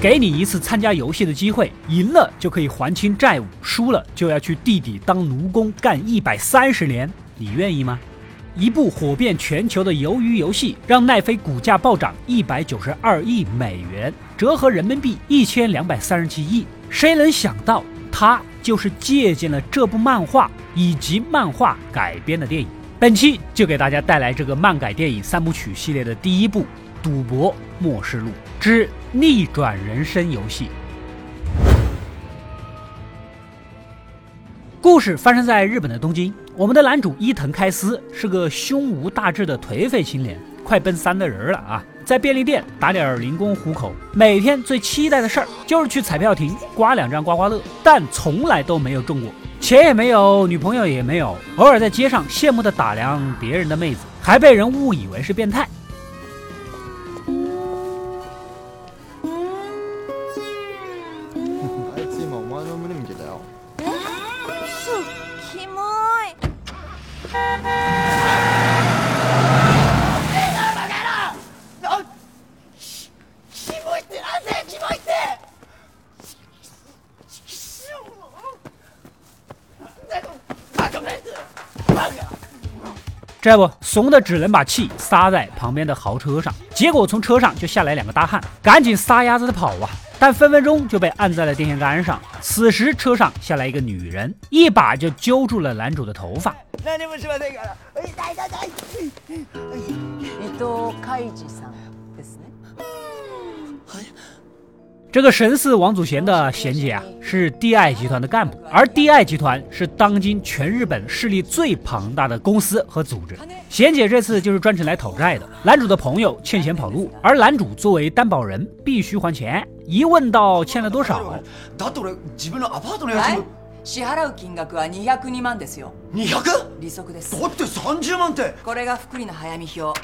给你一次参加游戏的机会，赢了就可以还清债务，输了就要去地底当奴工干一百三十年，你愿意吗？一部火遍全球的鱿鱼游戏，让奈飞股价暴涨一百九十二亿美元，折合人民币一千两百三十七亿。谁能想到，它就是借鉴了这部漫画以及漫画改编的电影。本期就给大家带来这个漫改电影三部曲系列的第一部《赌博默示录之逆转人生游戏》。故事发生在日本的东京。我们的男主伊藤开司是个胸无大志的颓废青年，快奔三的人了啊！在便利店打点零工糊口，每天最期待的事儿就是去彩票亭刮两张刮刮乐，但从来都没有中过，钱也没有，女朋友也没有，偶尔在街上羡慕的打量别人的妹子，还被人误以为是变态。这不怂的只能把气撒在旁边的豪车上，结果从车上就下来两个大汉，赶紧撒丫子的跑啊！但分分钟就被按在了电线杆上。此时车上下来一个女人，一把就揪住了男主的头发。这个神似王祖贤的贤姐啊，是 DI 集团的干部，而 DI 集团是当今全日本势力最庞大的公司和组织。贤姐这次就是专程来讨债的。男主的朋友欠钱跑路，而男主作为担保人必须还钱。一问到欠了多少，支払う金額は202万ですよ。200? 利息です。だって30万って。これが福利の早見表。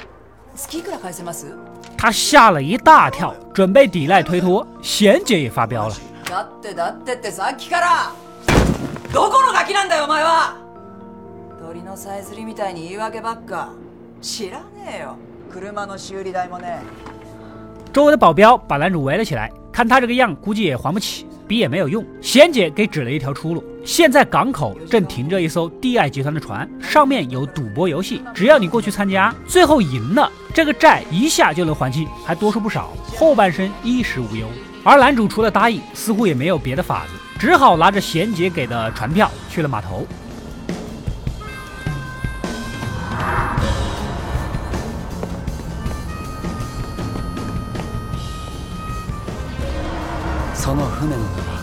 月いくら返せます？他吓了一大跳，准备抵赖推脱。贤姐也发飙了。だってだってってさっきから。どこのガキなんだよお前は？鳥のさえずりみたいに言い訳ばっか。知らねえよ。車の修理代もね周围的保镖把男主围了起来，看他这个样，估计也还不起。比也没有用，贤姐给指了一条出路。现在港口正停着一艘 DI 集团的船，上面有赌博游戏，只要你过去参加，最后赢了，这个债一下就能还清，还多出不少，后半生衣食无忧。而男主除了答应，似乎也没有别的法子，只好拿着贤姐给的船票去了码头。の船の名は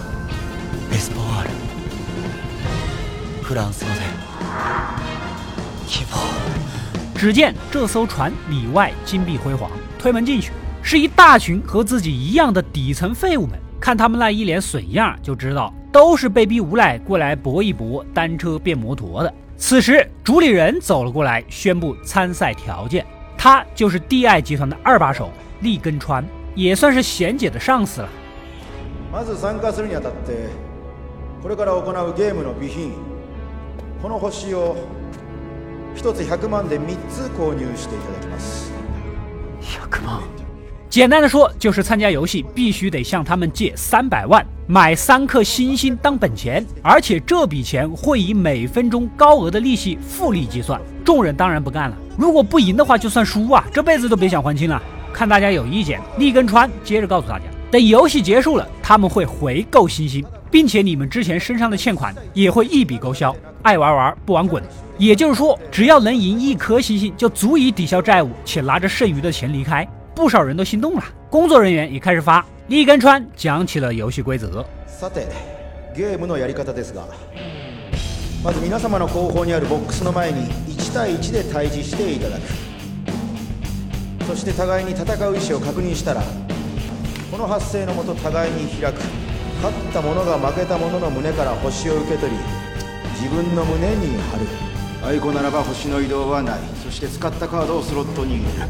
エスポワールフランス語で希望。只见这艘船里外金碧辉煌，推门进去是一大群和自己一样的底层废物们。看他们那一脸损样，就知道都是被逼无奈过来搏一搏单车变摩托的。此时主理人走了过来，宣布参赛条件。他就是 DI 集团的二把手立根川，也算是贤姐的上司了。 まず参加するにあたってこれから行うゲームの備品この星を一つ100万で3つ購入していただきます100万简单的说，就是参加游戏必须得向他们借三百万，买三颗星星当本钱，而且这笔钱会以每分钟高额的利息复利计算。众人当然不干了，如果不赢的话就算输啊，这辈子都别想还清了。看大家有意见，立根川接着告诉大家。 等游戏结束了，他们会回购星星，并且你们之前身上的欠款也会一笔勾销。爱玩玩，不玩滚。也就是说，只要能赢一颗星星，就足以抵消债务，且拿着剩余的钱离开。不少人都心动了，工作人员也开始发。立根川讲起了游戏规则。さて、ゲームのやり方ですが、まず皆様の後方にあるボックスの前に1対1で対峙していただく。そして互いに戦う意思を確認したら。 この発生のもと互いに開く。勝った者が負けた者の胸から星を受け取り自分の胸に貼る。アイコならば星の移動はない。そして使ったカードをスロットに入れる。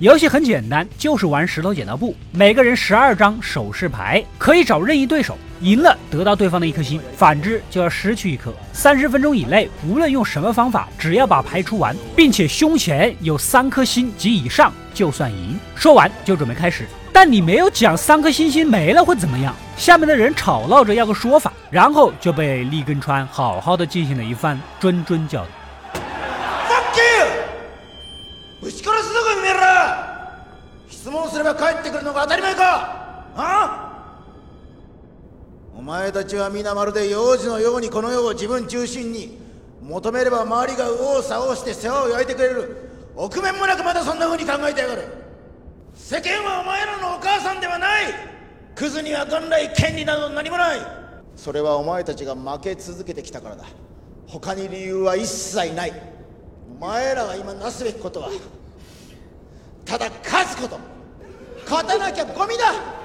游戏很简单，就是玩石头剪刀布。每个人十二张手势牌，可以找任意对手，赢了得到对方的一颗星，反之就要失去一颗。三十分钟以内，无论用什么方法，只要把牌出完，并且胸前有三颗星及以上，就算赢。说完就准备开始。 但你没有讲三颗星星没了会怎么样？下面的人吵闹着要个说法，然后就被立根川好好的进行了一番谆谆教导。質問すれば帰ってくるのが当たり前かあ お前たちは皆まるで幼児のようにこの世を自分中心に求めれば周りが右往左往して世話を焼いてくれる。臆面もなくまだそんな風に考えてやがる。世間はお前らのお母さんではない。クズには元来権利など何もない。それはお前たちが負け続けてきたからだ。他に理由は一切ない。お前らが今なすべきことはただ勝つこと。勝たなきゃゴミだ。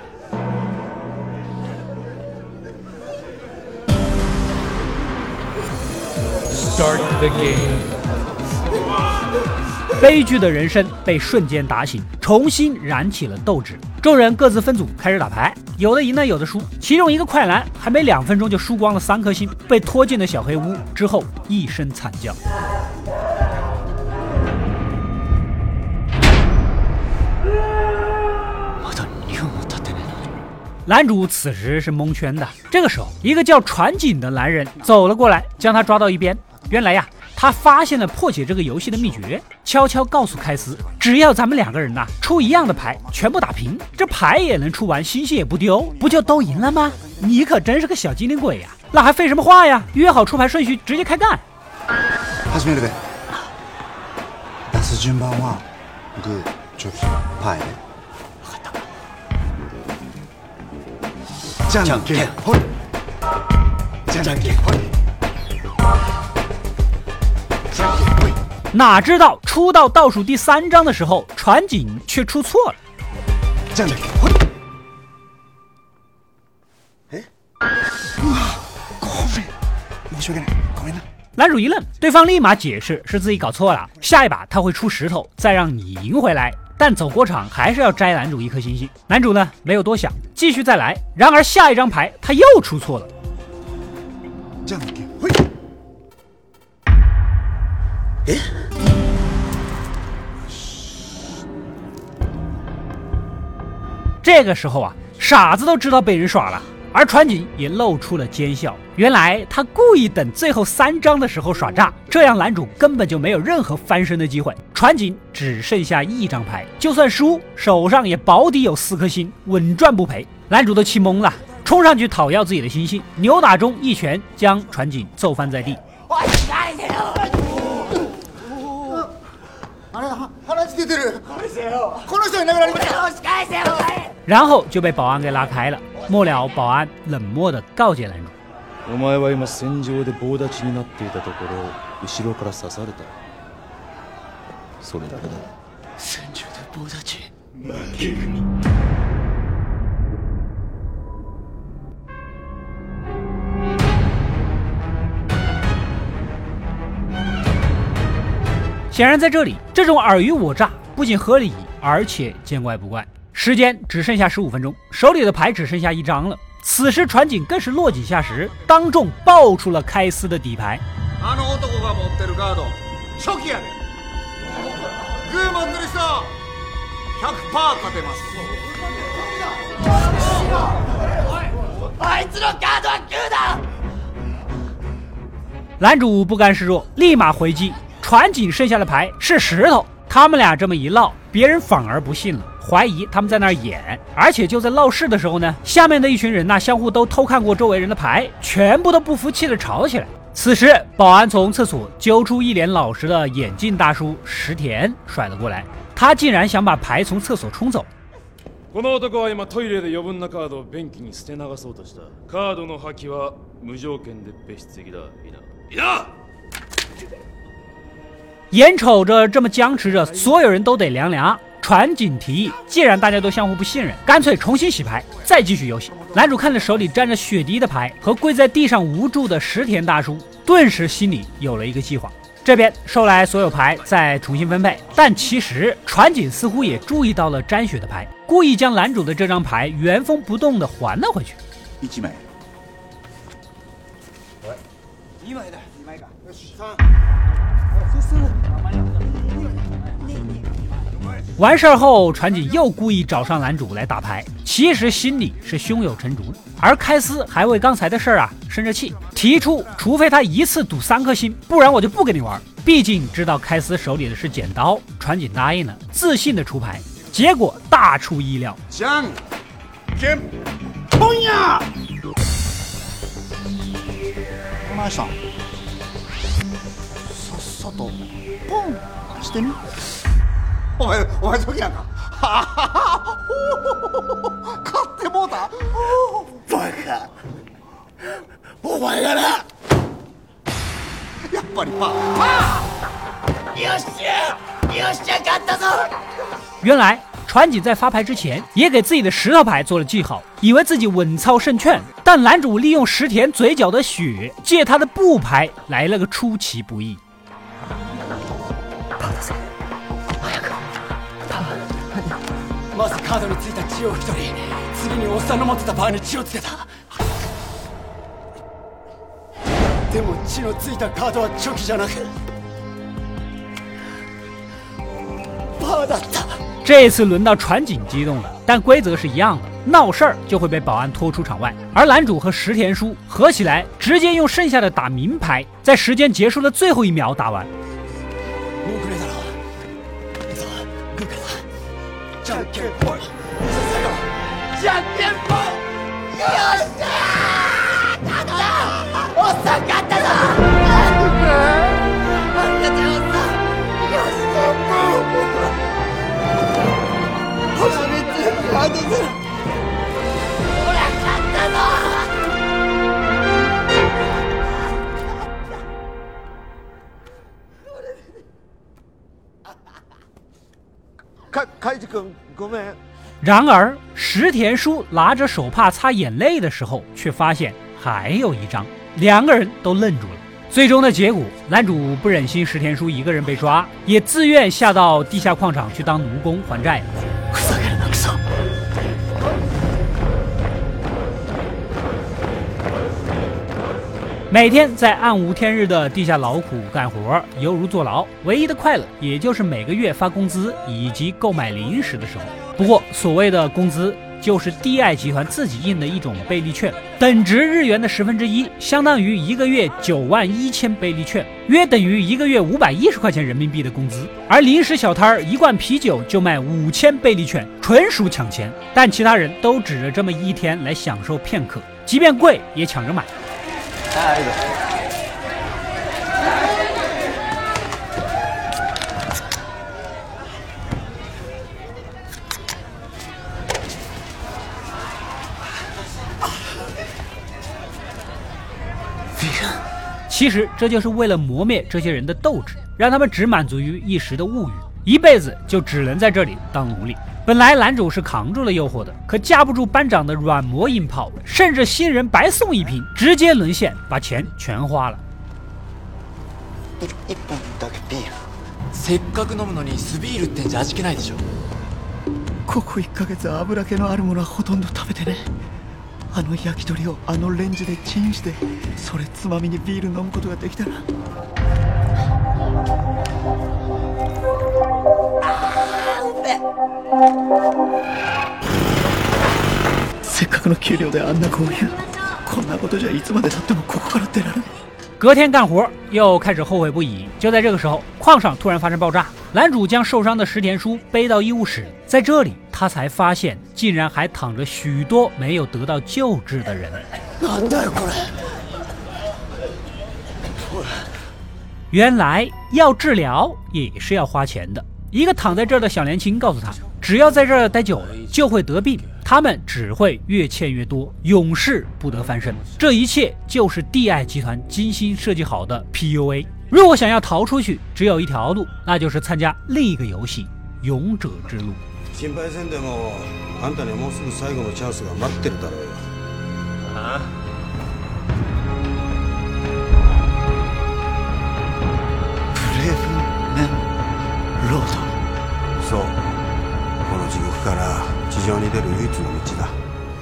悲剧的人生被瞬间打醒，重新燃起了斗志。众人各自分组开始打牌，有的赢了，有的输。其中一个快男还没两分钟就输光了三颗星，被拖进了小黑屋，之后一声惨叫。男主此时是蒙圈的。这个时候，一个叫船井的男人走了过来，将他抓到一边。原来呀，他发现了破解这个游戏的秘诀，悄悄告诉开司，只要咱们两个人呐出一样的牌，全部打平，这牌也能出完，星星也不丢，不就都赢了吗？你可真是个小机灵鬼呀！那还废什么话呀？约好出牌顺序，直接开干。始めるべ。出す順番はグー、チョキ、パー。じゃんけんほいじゃんけんほいじゃんけんほい 哪知道出到倒数第三章的时候，船井却出错了。じゃんけんほいえうわごめん申し訳ないごめんな男主一愣，对方立马解释是自己搞错了，下一把他会出石头，再让你赢回来。但走过场还是要摘男主一颗星星。男主呢没有多想，继续再来。然而下一张牌他又出错了。这样会。 哎。这个时候啊，傻子都知道被人耍了。而船井也露出了奸笑，原来他故意等最后三张的时候耍诈，这样男主根本就没有任何翻身的机会。船井只剩下一张牌，就算输，手上也保底有四颗星，稳赚不赔。男主都气懵了，冲上去讨要自己的星星，扭打中一拳将船井揍翻在地。然后就被保安给拉开了。末了，保安冷漠的告诫男主：“お前は今戦場で棒立ちになっていたところ後ろから刺された。それだけだ。戦場で棒立ち。負け組。”显然，在这里，这种尔虞我诈不仅合理，而且见怪不怪。时间只剩下十五分钟，手里的牌只剩下一张了。此时船警更是落井下石，当众爆出了开司的底牌。男主不甘示弱，立马回击。船井剩下的牌是石头。他们俩这么一闹，别人反而不信了。怀疑他们在那儿演，而且就在闹事的时候呢，下面的一群人呐，相互都偷看过周围人的牌，全部都不服气的吵起来。此时，保安从厕所揪出一脸老实的眼镜大叔石田甩了过来，他竟然想把牌从厕所冲走。この男は今トイレで余分なカードを便器に捨て流そうとした。カードの破棄は無条件で別室的だ。いいな。いいな。 眼瞅着这么僵持着，所有人都得凉凉。船井提议，既然大家都相互不信任，干脆重新洗牌，再继续游戏。男主看着手里沾着血滴的牌和跪在地上无助的石田大叔，顿时心里有了一个计划。这边收来所有牌，再重新分配。但其实船井似乎也注意到了沾血的牌，故意将男主的这张牌原封不动的还了回去。一枚。一枚的，一枚三。完事儿后，船井又故意找上男主来打牌，其实心里是胸有成竹的。而开司还为刚才的事儿啊生着气，提出除非他一次赌三颗星，不然我就不跟你玩。毕竟知道开司手里的是剪刀，船井答应了，自信的出牌，结果大出意料。将，先，冲呀！マさんさっさとポンしてみ お前お前時なんかははは買ってもうたバカお前がなやっぱりパーパーよっしゃよっしゃ勝ったぞ原来船井在发牌之前，也给自己的石头牌做了记号，以为自己稳操胜券。但男主利用石田嘴角的血，借他的布牌来了个出其不意。 まずカードについた血を拭き取り次におっさんの持ってたバーに血をつけたでも血のついたカードはチョキじゃなくバーだった这次轮到船井激动了，但规则是一样的，闹事儿就会被保安拖出场外。而男主和石田书合起来，直接用剩下的打明牌，在时间结束的最后一秒打完。 然而，石田书拿着手帕擦眼泪的时候，却发现还有一张，两个人都愣住了。最终的结果，男主不忍心石田书一个人被抓，也自愿下到地下矿场去当奴工还债。每天在暗无天日的地下劳苦干活，犹如坐牢。唯一的快乐，也就是每个月发工资以及购买零食的时候。不过，所谓的工资，就是地爱集团自己印的一种贝利券，等值日元的十分之一，相当于一个月九万一千贝利券，约等于一个月五百一十块钱人民币的工资。而零食小摊儿一罐啤酒就卖五千贝利券，纯属抢钱。但其他人都指着这么一天来享受片刻，即便贵也抢着买。其实这就是为了磨灭这些人的斗志，让他们只满足于一时的物欲，一辈子就只能在这里当奴隶。本来男主是扛住了诱惑的，可架不住班长的软磨硬泡，甚至新人白送一瓶，直接沦陷，把钱全花了。一本だけビール。せっかく飲むのにスビールってじゃ味気ないでしょ。ここ一ヶ月油気のあるものはほとんど食べてね。あの焼き鳥をあのレンジでチンして、それつまみにビール飲むことができたら。 せっかくの給料であんな豪遊こんなことじゃいつまでたってもここから出られない隔天干活又开始后悔不已。就在这个时候，矿上突然发生爆炸，男主将受伤的石田书背到医务室，在这里他才发现，竟然还躺着许多没有得到救治的人。原来要治疗也是要花钱的。一个躺在这儿的小年轻告诉他， 只要在这儿待久了，就会得病。他们只会越欠越多，永世不得翻身。这一切就是帝爱集团精心设计好的 PUA。如果想要逃出去，只有一条路，那就是参加另一个游戏——勇者之路。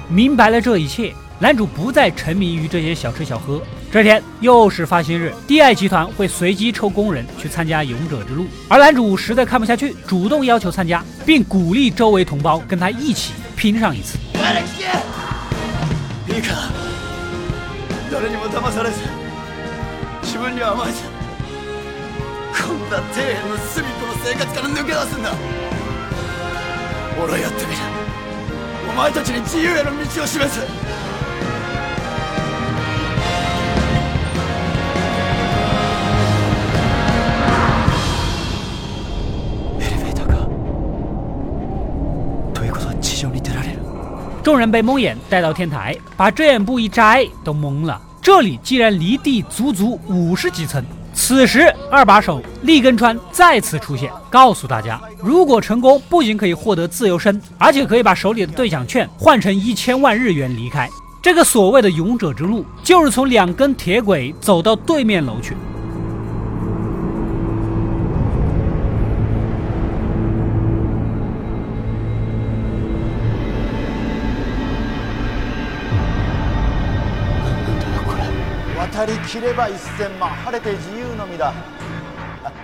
明白了这一切，男主不再沉迷于这些小吃小喝。这天又是发薪日，DI 集团会随机抽工人去参加勇者之路，而男主实在看不下去，主动要求参加，并鼓励周围同胞跟他一起拼上一次。俺はやってみるお前たちに自由への道を示すエレベーターかということは地上に出られる众人被蒙眼带到天台，把遮掩布一摘，都懵了。这里竟然离地足足五十几层。此时，二把手立根川再次出现，告诉大家：如果成功，不仅可以获得自由身，而且可以把手里的兑奖券换成一千万日元离开。这个所谓的勇者之路，就是从两根铁轨走到对面楼去。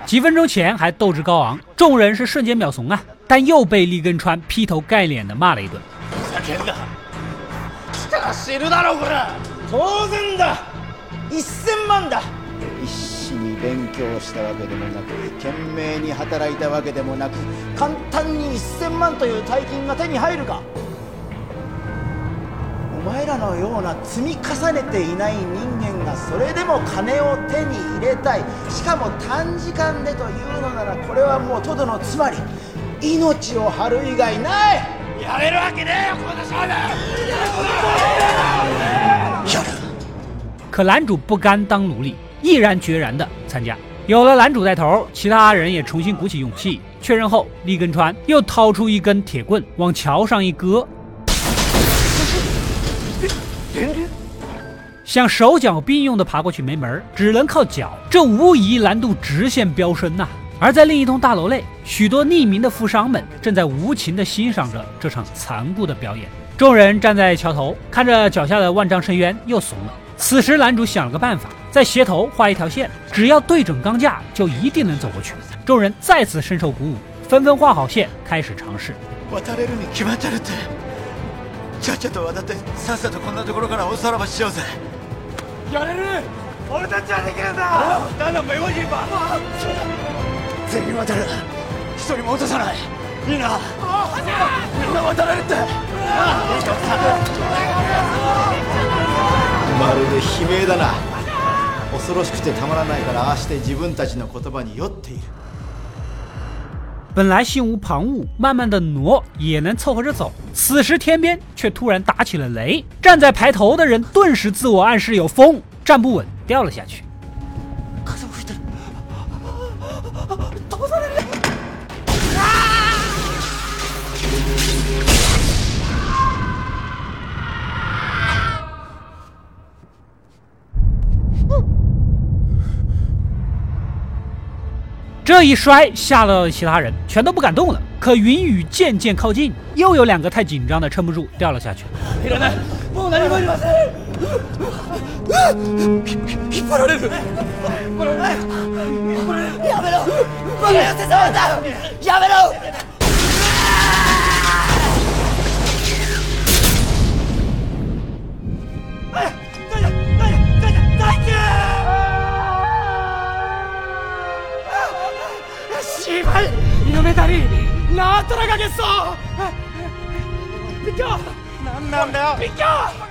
几分钟前还斗志高昂，众人是瞬间秒怂啊！但又被立根川劈头盖脸的骂了一顿。前らのような積み重ねていない人間がそれでも金を手に入れたいしかも短時間でというのならこれはもうとどのつまり命を張る以外ないやれるわけねえよこの少年やる可男主不甘当奴隶，毅然决然的参加。有了男主带头，其他人也重新鼓起勇气。确认后，立根川又掏出一根铁棍，往桥上一搁。想手脚并用的爬过去没门只能靠脚，这无疑难度直线飙升呐！而在另一栋大楼内，许多匿名的富商们正在无情地欣赏着这场残酷的表演。众人站在桥头，看着脚下的万丈深渊，又怂了。此时，男主想了个办法，在斜头画一条线，只要对准钢架，就一定能走过去。众人再次深受鼓舞，纷纷画好线，开始尝试。やれる俺たちはできるんだ。何だ没问题吧全員渡る。一人も落とさない。いいなみんな渡れるって。まるで悲鳴だな。恐ろしくてたまらないからああして自分たちの言葉に酔っている本来心无旁骛，慢慢的挪也能凑合着走。此时天边却突然打起了雷，站在排头的人顿时自我暗示有风，站不稳掉了下去。这一摔吓到了其他人，全都不敢动了。可云雨渐渐靠近，又有两个太紧张的撑不住掉了下去。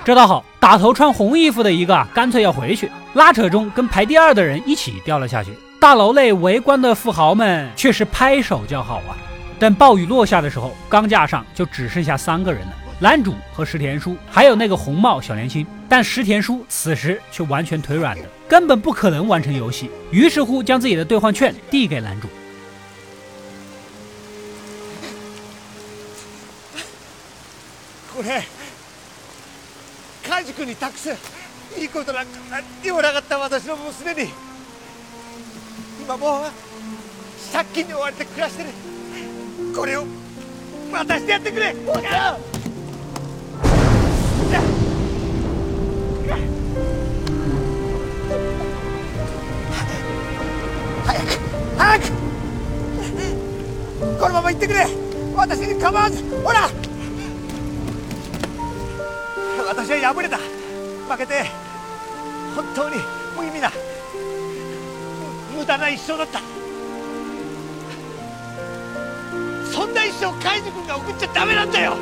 这倒好，打头穿红衣服的一个干脆要回去，拉扯中跟排第二的人一起掉了下去。大楼内围观的富豪们却是拍手叫好啊！等暴雨落下的时候，钢架上就只剩下三个人了：男主和石田叔，还有那个红帽小年轻。但石田叔此时却完全腿软的，根本不可能完成游戏。于是乎，将自己的兑换券递给男主。俺れカジ君に託すいいことなんか何にもなかった私の娘に今もう借金に追われて暮らしてる。これを渡してやってくれ。お母早く早くこのまま行ってくれ。私に構わずほら私は敗れた負けて本当に無意味な無駄な一生だったそんな一生カイジ君が送っちゃダメなんだよ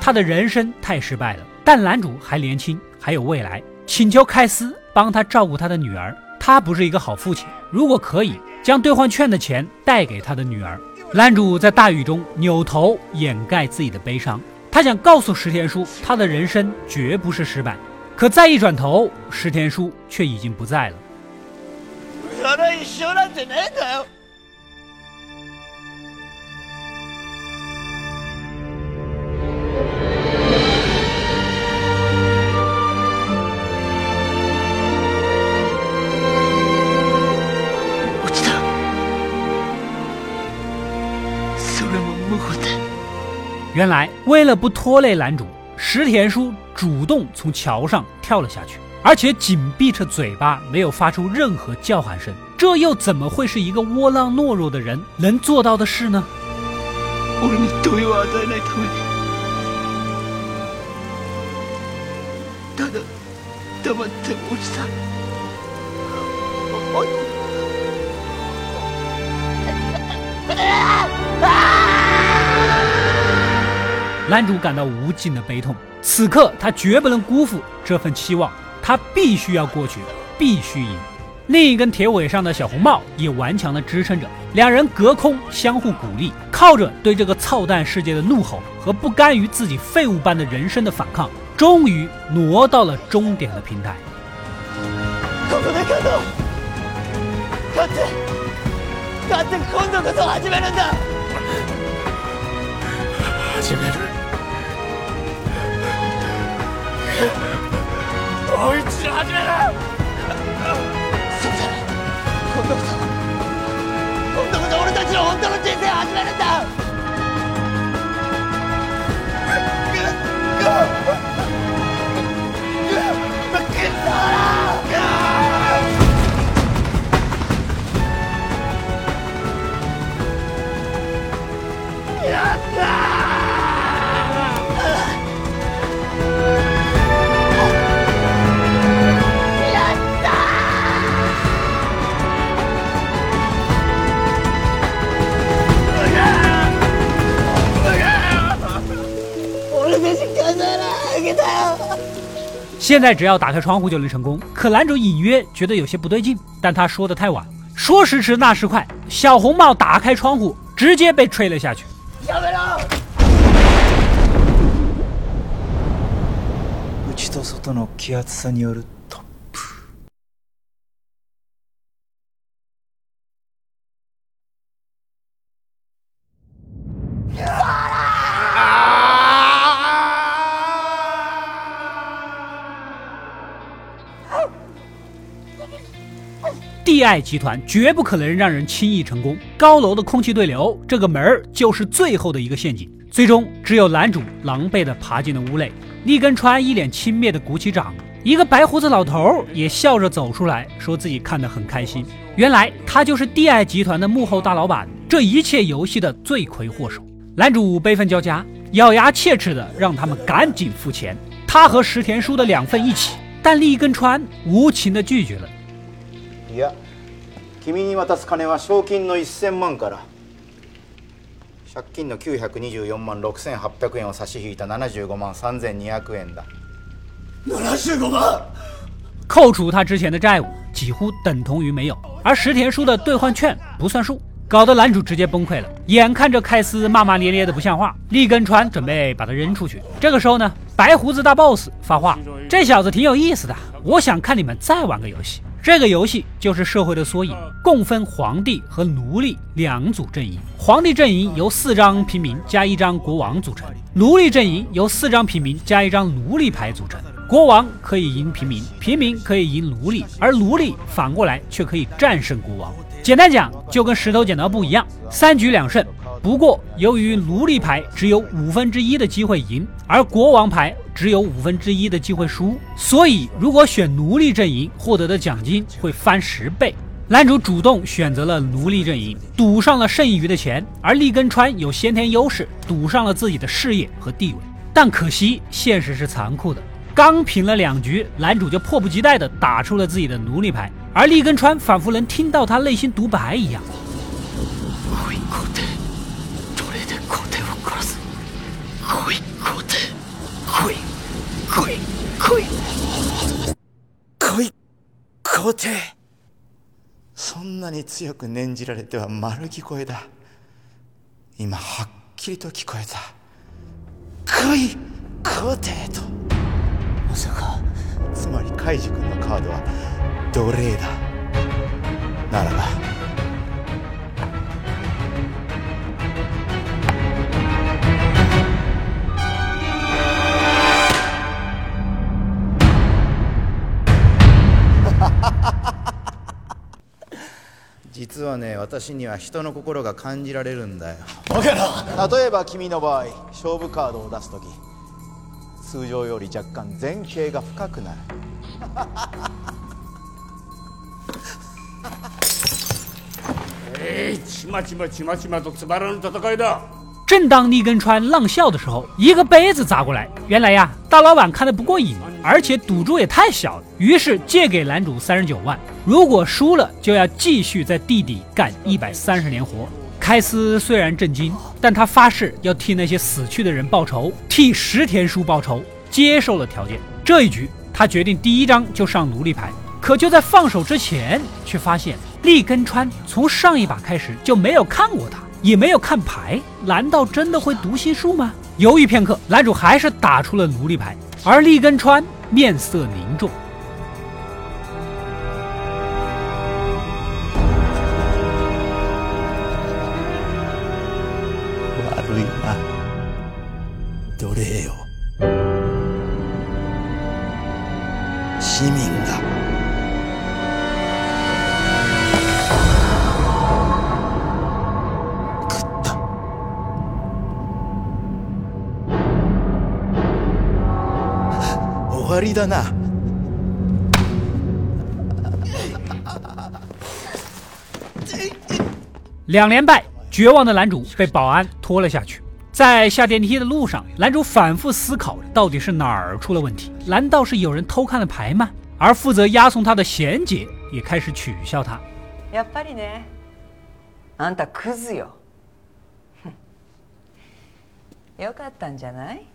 他的人生太失败了，但男主还年轻，还有未来，请求凯斯帮他照顾他的女儿。他不是一个好父亲，如果可以，将兑换券的钱带给他的女儿。男主在大雨中扭头掩盖自己的悲伤， 他想告诉石田叔，他的人生绝不是失败。可再一转头，石田叔却已经不在了。原来，为了不拖累男主，石田书主动从桥上跳了下去，而且紧闭着嘴巴，没有发出任何叫喊声。这又怎么会是一个窝囊懦弱的人能做到的事呢？男主感到无尽的悲痛，此刻他绝不能辜负这份期望，他必须要过去，必须赢。另一根铁尾上的小红帽也顽强地支撑着，两人隔空相互鼓励，靠着对这个操蛋世界的怒吼和不甘于自己废物般的人生的反抗，终于挪到了终点的平台。もう一度始めるそうだ今度こそ今度こそ俺たちの本当の人生を始めるんだ！グッグッグッグッグッ现在只要打开窗户就能成功，可男主隐约觉得有些不对劲，但他说的太晚，说时迟那时快，小红帽打开窗户，直接被吹了下去。爱集团绝不可能让人轻易成功。高楼的空气对流，这个门儿就是最后的一个陷阱。最终，只有男主狼狈地爬进了屋内。立根川一脸轻蔑地鼓起掌，一个白胡子老头也笑着走出来，说自己看得很开心。原来他就是地爱集团的幕后大老板，这一切游戏的罪魁祸首。男主悲愤交加，咬牙切齿地让他们赶紧付钱，他和石田书的两份一起。但立根川无情地拒绝了。君に渡す金は賞金の1000万から借金の924万6800円を差し引いた75万3200円だ75万扣除他之前的债务，几乎等同于没有。而石田书的兑换券不算数，搞得男主直接崩溃了。眼看着凯斯骂骂咧咧的不像话，立根川准备把他扔出去。这个时候呢，白胡子大 boss 发话：“这小子挺有意思的，我想看你们再玩个游戏。” 这个游戏就是社会的缩影，共分皇帝和奴隶两组阵营。皇帝阵营由四张平民加一张国王组成，奴隶阵营由四张平民加一张奴隶牌组成。国王可以赢平民，平民可以赢奴隶，而奴隶反过来却可以战胜国王。简单讲，就跟石头剪刀布一样，三局两胜。不过，由于奴隶牌只有五分之一的机会赢，而国王牌只有五分之一的机会输，所以如果选奴隶阵营，获得的奖金会翻十倍。男主主动选择了奴隶阵营，赌上了剩余的钱，而利根川有先天优势，赌上了自己的事业和地位。但可惜，现实是残酷的。刚平了两局，男主就迫不及待地打出了自己的奴隶牌，而利根川仿佛能听到他内心独白一样。恋皇帝。そんなに強く念じられては丸聞こえだ。今はっきりと聞こえた。来い皇帝と。まさかつまりカイジ君のカードは奴隷だ。ならば実はね私には人の心が感じられるんだよ。バカな例えば君の場合勝負カードを出す時通常より若干前傾が深くなる。えいちまちまちまちまとつまらぬ戦いだ。正当利根川浪笑的时候，一个杯子砸过来。原来呀，大老板看得不过瘾，而且赌注也太小了，于是借给男主三十九万，如果输了就要继续在地底干一百三十年活。开司虽然震惊，但他发誓要替那些死去的人报仇，替石田叔报仇，接受了条件。这一局，他决定第一张就上奴隶牌。可就在放手之前，却发现利根川从上一把开始就没有看过他。也没有看牌，难道真的会读心术吗？犹豫片刻，男主还是打出了奴隶牌，而利根川面色凝重。两连败，绝望的男主被保安拖了下去。在下电梯的路上，男主反复思考，到底是哪儿出了问题？难道是有人偷看了牌吗？而负责押送他的贤姐也开始取笑他。やっぱりね、あんたクズよ。よかったんじゃない？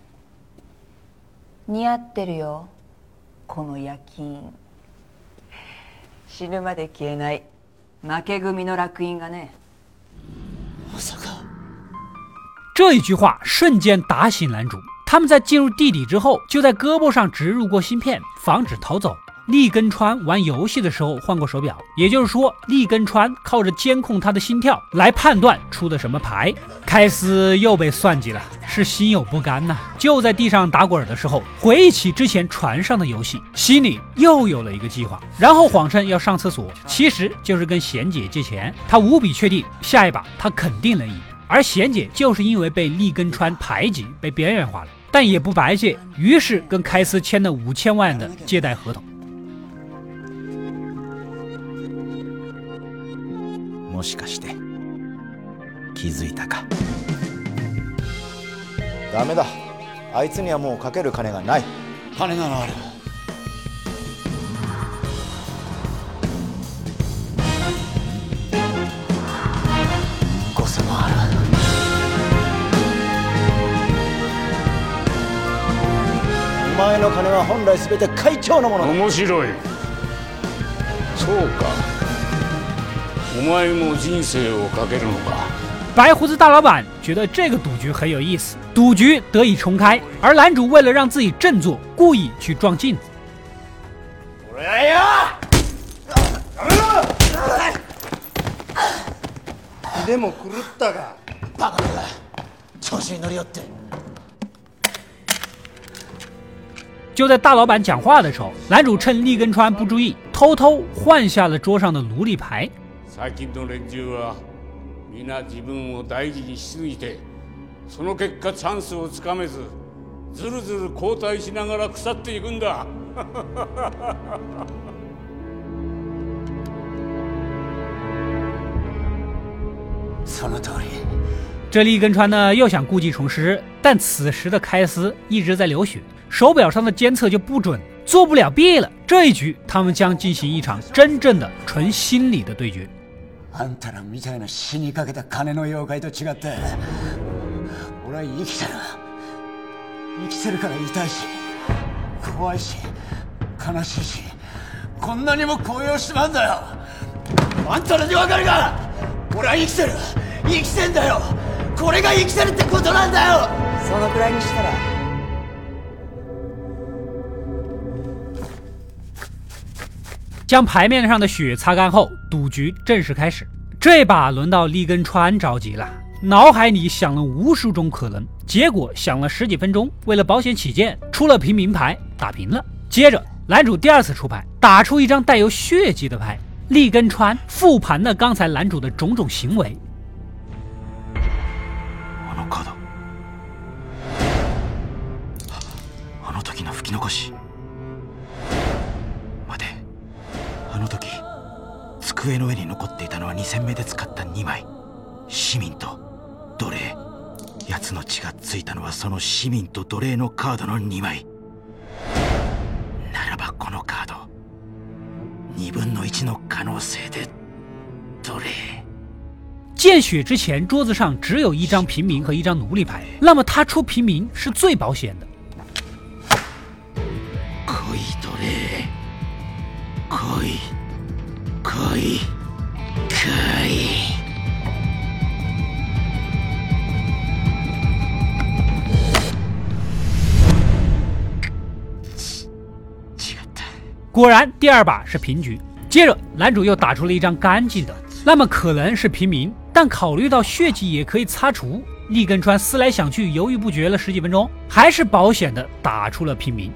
似合ってるよこの夜勤死ぬまで消えない負け組の烙印がねまさか 这一句话瞬间打醒男主。他们在进入地底之后，就在胳膊上植入过芯片，防止逃走。利根川玩游戏的时候换过手表，也就是说，利根川靠着监控他的心跳来判断出的什么牌。开司又被算计了，是心有不甘呐。就在地上打滚的时候，回忆起之前船上的游戏，心里又有了一个计划。然后谎称要上厕所，其实就是跟贤姐借钱。他无比确定，下一把他肯定能赢。而贤姐就是因为被利根川排挤，被边缘化了，但也不白借，于是跟开司签了五千万的借贷合同。もしかして。気づいたか。ダメだ。あいつにはもうかける金がない。金ならある。5000万ある。お前の金は本来全て会長のものだ。面白い。そうか白胡子大老板觉得这个赌局很有意思，赌局得以重开，而男主为了让自己振作，故意去撞镜子。俺やでも狂ったがバカだ調子に乗りよって就在大老板讲话的时候，男主趁利根川不注意，偷偷换下了桌上的奴隶牌。 最近の連中は皆自分を大事にしすぎてその結果チャンスをつかめずずるずる後退しながら腐っていくんだ 这利根川呢又想故技重施，但此时的开司一直在流血，手表上的监测就不准，做不了弊了。这一局他们将进行一场真正的纯心理的对决。 あんたらみたいな死にかけた金の妖怪と違って俺は生きてる。生きてるから痛いし怖いし悲しいしこんなにも高揚してまうんだよ。あんたらに分かるか。俺は生きてる。生きてんだよ。これが生きてるってことなんだよ。そのくらいにしたら将牌面上的血擦干后，赌局正式开始。这把轮到利根川着急了，脑海里想了无数种可能，结果想了十几分钟，为了保险起见，出了平民牌，打平了。接着，男主第二次出牌，打出一张带有血迹的牌。利根川复盘了刚才男主的种种行为。あのカードあの時の吹き残し 机の上に残っていたのは2戦目で使った2枚。市民と奴隷。奴の血がついたのはその市民と奴隷のカードの2枚。ならばこのカード2分の1の可能性で奴隷。见血之前，桌子上只有一张平民和一张奴隶牌，那么他出平民是最保险的。来い奴隷。来い来い来いち違った果然，第二把是平局。接着，男主又打出了一张干净的，那么可能是平民，但考虑到血迹也可以擦除，利根川思来想去，犹豫不决了十几分钟，还是保险的打出了平民。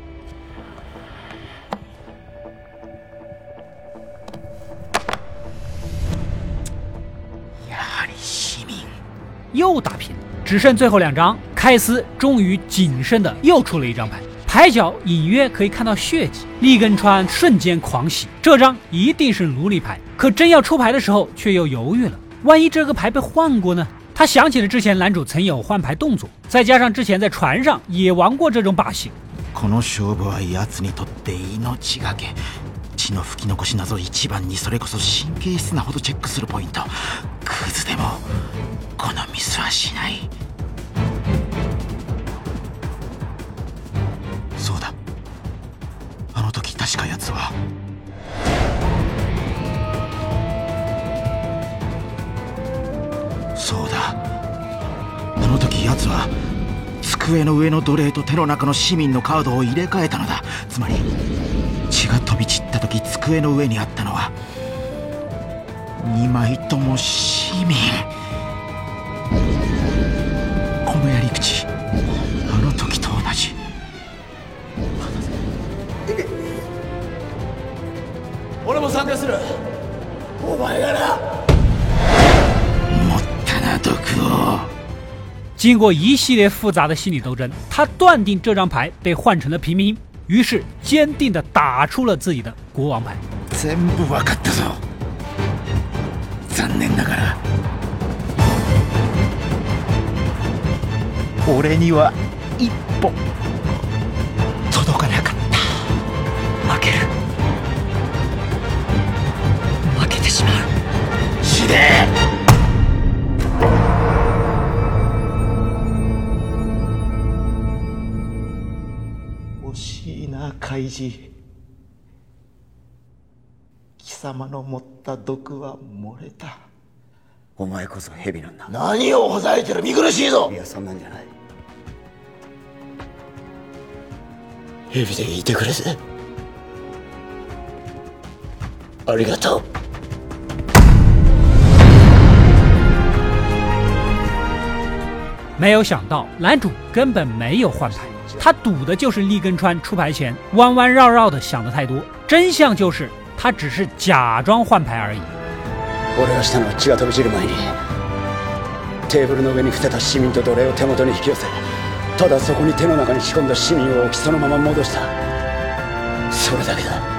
又打平了，只剩最后两张。开司终于谨慎的又出了一张牌，牌角隐约可以看到血迹。利根川瞬间狂喜，这张一定是奴隶牌。可真要出牌的时候，却又犹豫了。万一这个牌被换过呢？他想起了之前男主曾有换牌动作，再加上之前在船上也玩过这种把戏。この勝負は奴にとって命がけ血の吹き残し謎一番にそれこそ神経質なほどチェックするポイントクズでも このミスはしない。そうだ。あの時確か奴は。そうだ。あの時奴は机の上の奴隷と手の中の市民のカードを入れ替えたのだ。つまり血が飛び散った時机の上にあったのは。2枚とも市经过一系列复杂的心理斗争，他断定这张牌被换成了平民，于是坚定地打出了自己的国王牌。全部分かったぞ残念ながら俺には一歩届かなかった負ける負けてしまう死ね 開示。貴様の持った毒は漏れた。お前こそ蛇なんだ何をほざいてる見苦しいぞ。いやそんなんじゃない。蛇でいてくれてありがとう。没有想到男主根本没有换牌，他赌的就是利根川出牌前弯弯绕绕的想的太多，真相就是他只是假装换牌而已。俺がしたのは血が飛び散る前にテーブルの上に伏せた市民と奴隷を手元に引き寄せただそこに手の中に仕込んだ市民を置きそのまま戻したそれだけだ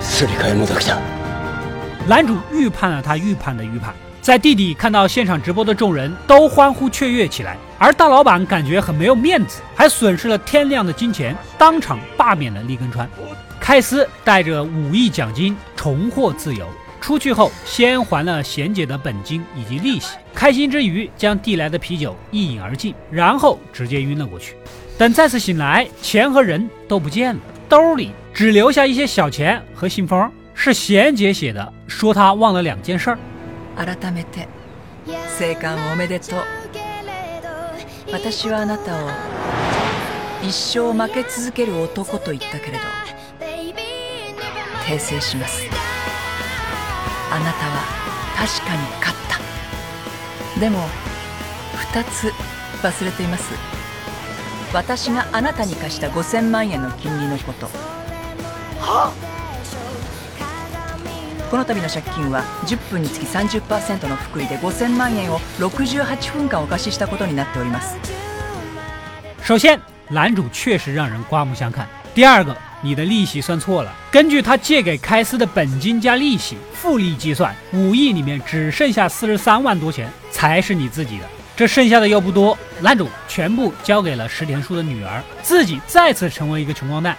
すり替えもどきだ 男主预判了他预判的预判，在地底看到现场直播的众人都欢呼雀跃起来，而大老板感觉很没有面子，还损失了天量的金钱，当场罢免了利根川。开司带着五亿奖金重获自由，出去后先还了贤姐的本金以及利息，开心之余将递来的啤酒一饮而尽，然后直接晕了过去。等再次醒来，钱和人都不见了，兜里只留下一些小钱和信封。是贤姐写的，说她忘了两件事儿。改めて生還おめでとう。私はあなたを一生負け続ける男と言ったけれど、訂正します。あなたは確かに勝った。でも二つ忘れています。私があなたに貸した5000万円の金利のこと。はっ？この度の借金は10分につき30%の福利で5000万円を68分間お貸ししたことになっております首先男主确实让人刮目相看第二个你的利息算错了根据他借给开司的本金加利息复利计算五亿里面只剩下四十三万多钱才是你自己的这剩下的又不多男主全部交给了石田叔的女儿自己再次成为一个穷光蛋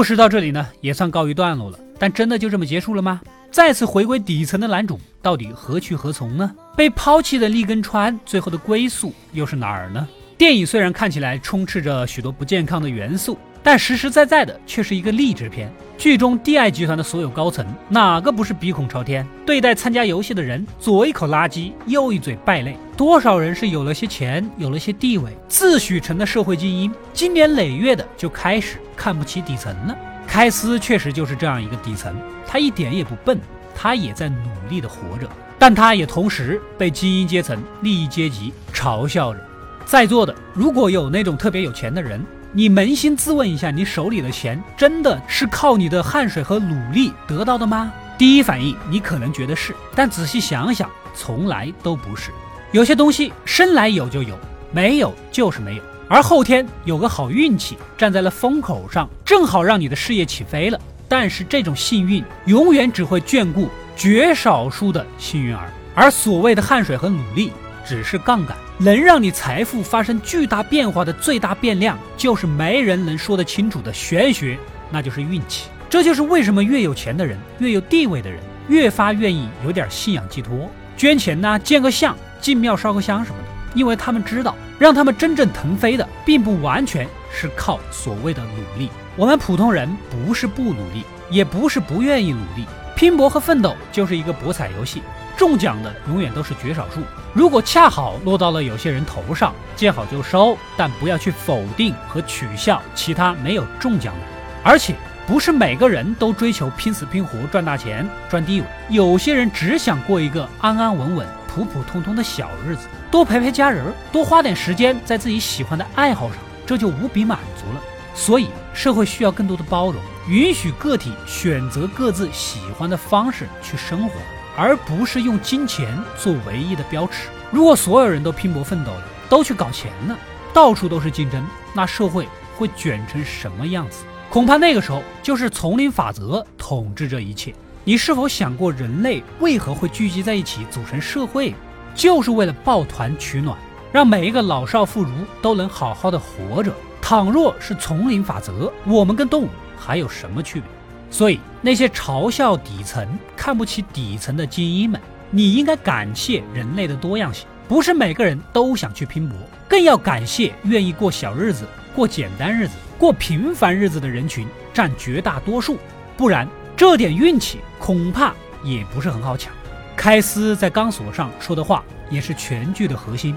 故事到这里呢，也算告一段落了。但真的就这么结束了吗？再次回归底层的男主到底何去何从呢？被抛弃的利根川最后的归宿又是哪儿呢？电影虽然看起来充斥着许多不健康的元素。但实实在在的却是一个励志片。剧中 D.I 集团的所有高层，哪个不是鼻孔朝天？对待参加游戏的人，左一口垃圾，右一嘴败类。多少人是有了些钱，有了些地位，自诩成了社会精英，经年累月的就开始看不起底层了。开司确实就是这样一个底层，他一点也不笨，他也在努力的活着，但他也同时被精英阶层、利益阶级嘲笑着。在座的如果有那种特别有钱的人。你扪心自问一下，你手里的钱真的是靠你的汗水和努力得到的吗？第一反应，你可能觉得是，但仔细想想，从来都不是。有些东西生来有就有，没有就是没有。而后天有个好运气站在了风口上，正好让你的事业起飞了。但是这种幸运永远只会眷顾绝少数的幸运儿，而所谓的汗水和努力。只是杠杆，能让你财富发生巨大变化的最大变量，就是没人能说得清楚的玄学，那就是运气。这就是为什么越有钱的人、越有地位的人，越发愿意有点信仰寄托，捐钱呐，建个像，进庙烧个香什么的，因为他们知道，让他们真正腾飞的，并不完全是靠所谓的努力。我们普通人不是不努力，也不是不愿意努力，拼搏和奋斗就是一个博彩游戏。中奖的永远都是绝少数。如果恰好落到了有些人头上，见好就收，但不要去否定和取笑其他没有中奖的人。而且，不是每个人都追求拼死拼活赚大钱、赚地位。有些人只想过一个安安稳稳、普普通通的小日子，多陪陪家人，多花点时间在自己喜欢的爱好上，这就无比满足了。所以，社会需要更多的包容，允许个体选择各自喜欢的方式去生活。而不是用金钱做唯一的标尺。如果所有人都拼搏奋斗了，都去搞钱了，到处都是竞争，那社会会卷成什么样子？恐怕那个时候就是丛林法则统治着一切。你是否想过，人类为何会聚集在一起组成社会？就是为了抱团取暖，让每一个老少妇孺都能好好的活着。倘若是丛林法则，我们跟动物还有什么区别？所以，那些嘲笑底层、看不起底层的精英们，你应该感谢人类的多样性。不是每个人都想去拼搏，更要感谢愿意过小日子、过简单日子、过平凡日子的人群占绝大多数。不然，这点运气恐怕也不是很好抢。开司在钢索上说的话，也是全剧的核心。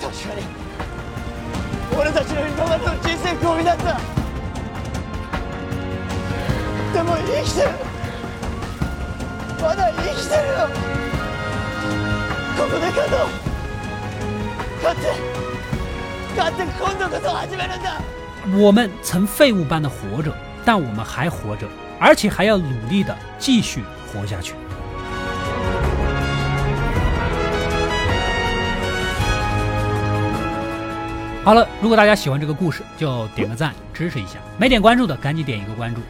でも生きてる まだ生きてるよここで勝とう勝って勝って今度こそ始めるんだ我们曾废物般的活着，但我们还活着，而且还要努力的继续活下去。好了，如果大家喜欢这个故事，就点个赞支持一下。没点关注的，赶紧点一个关注。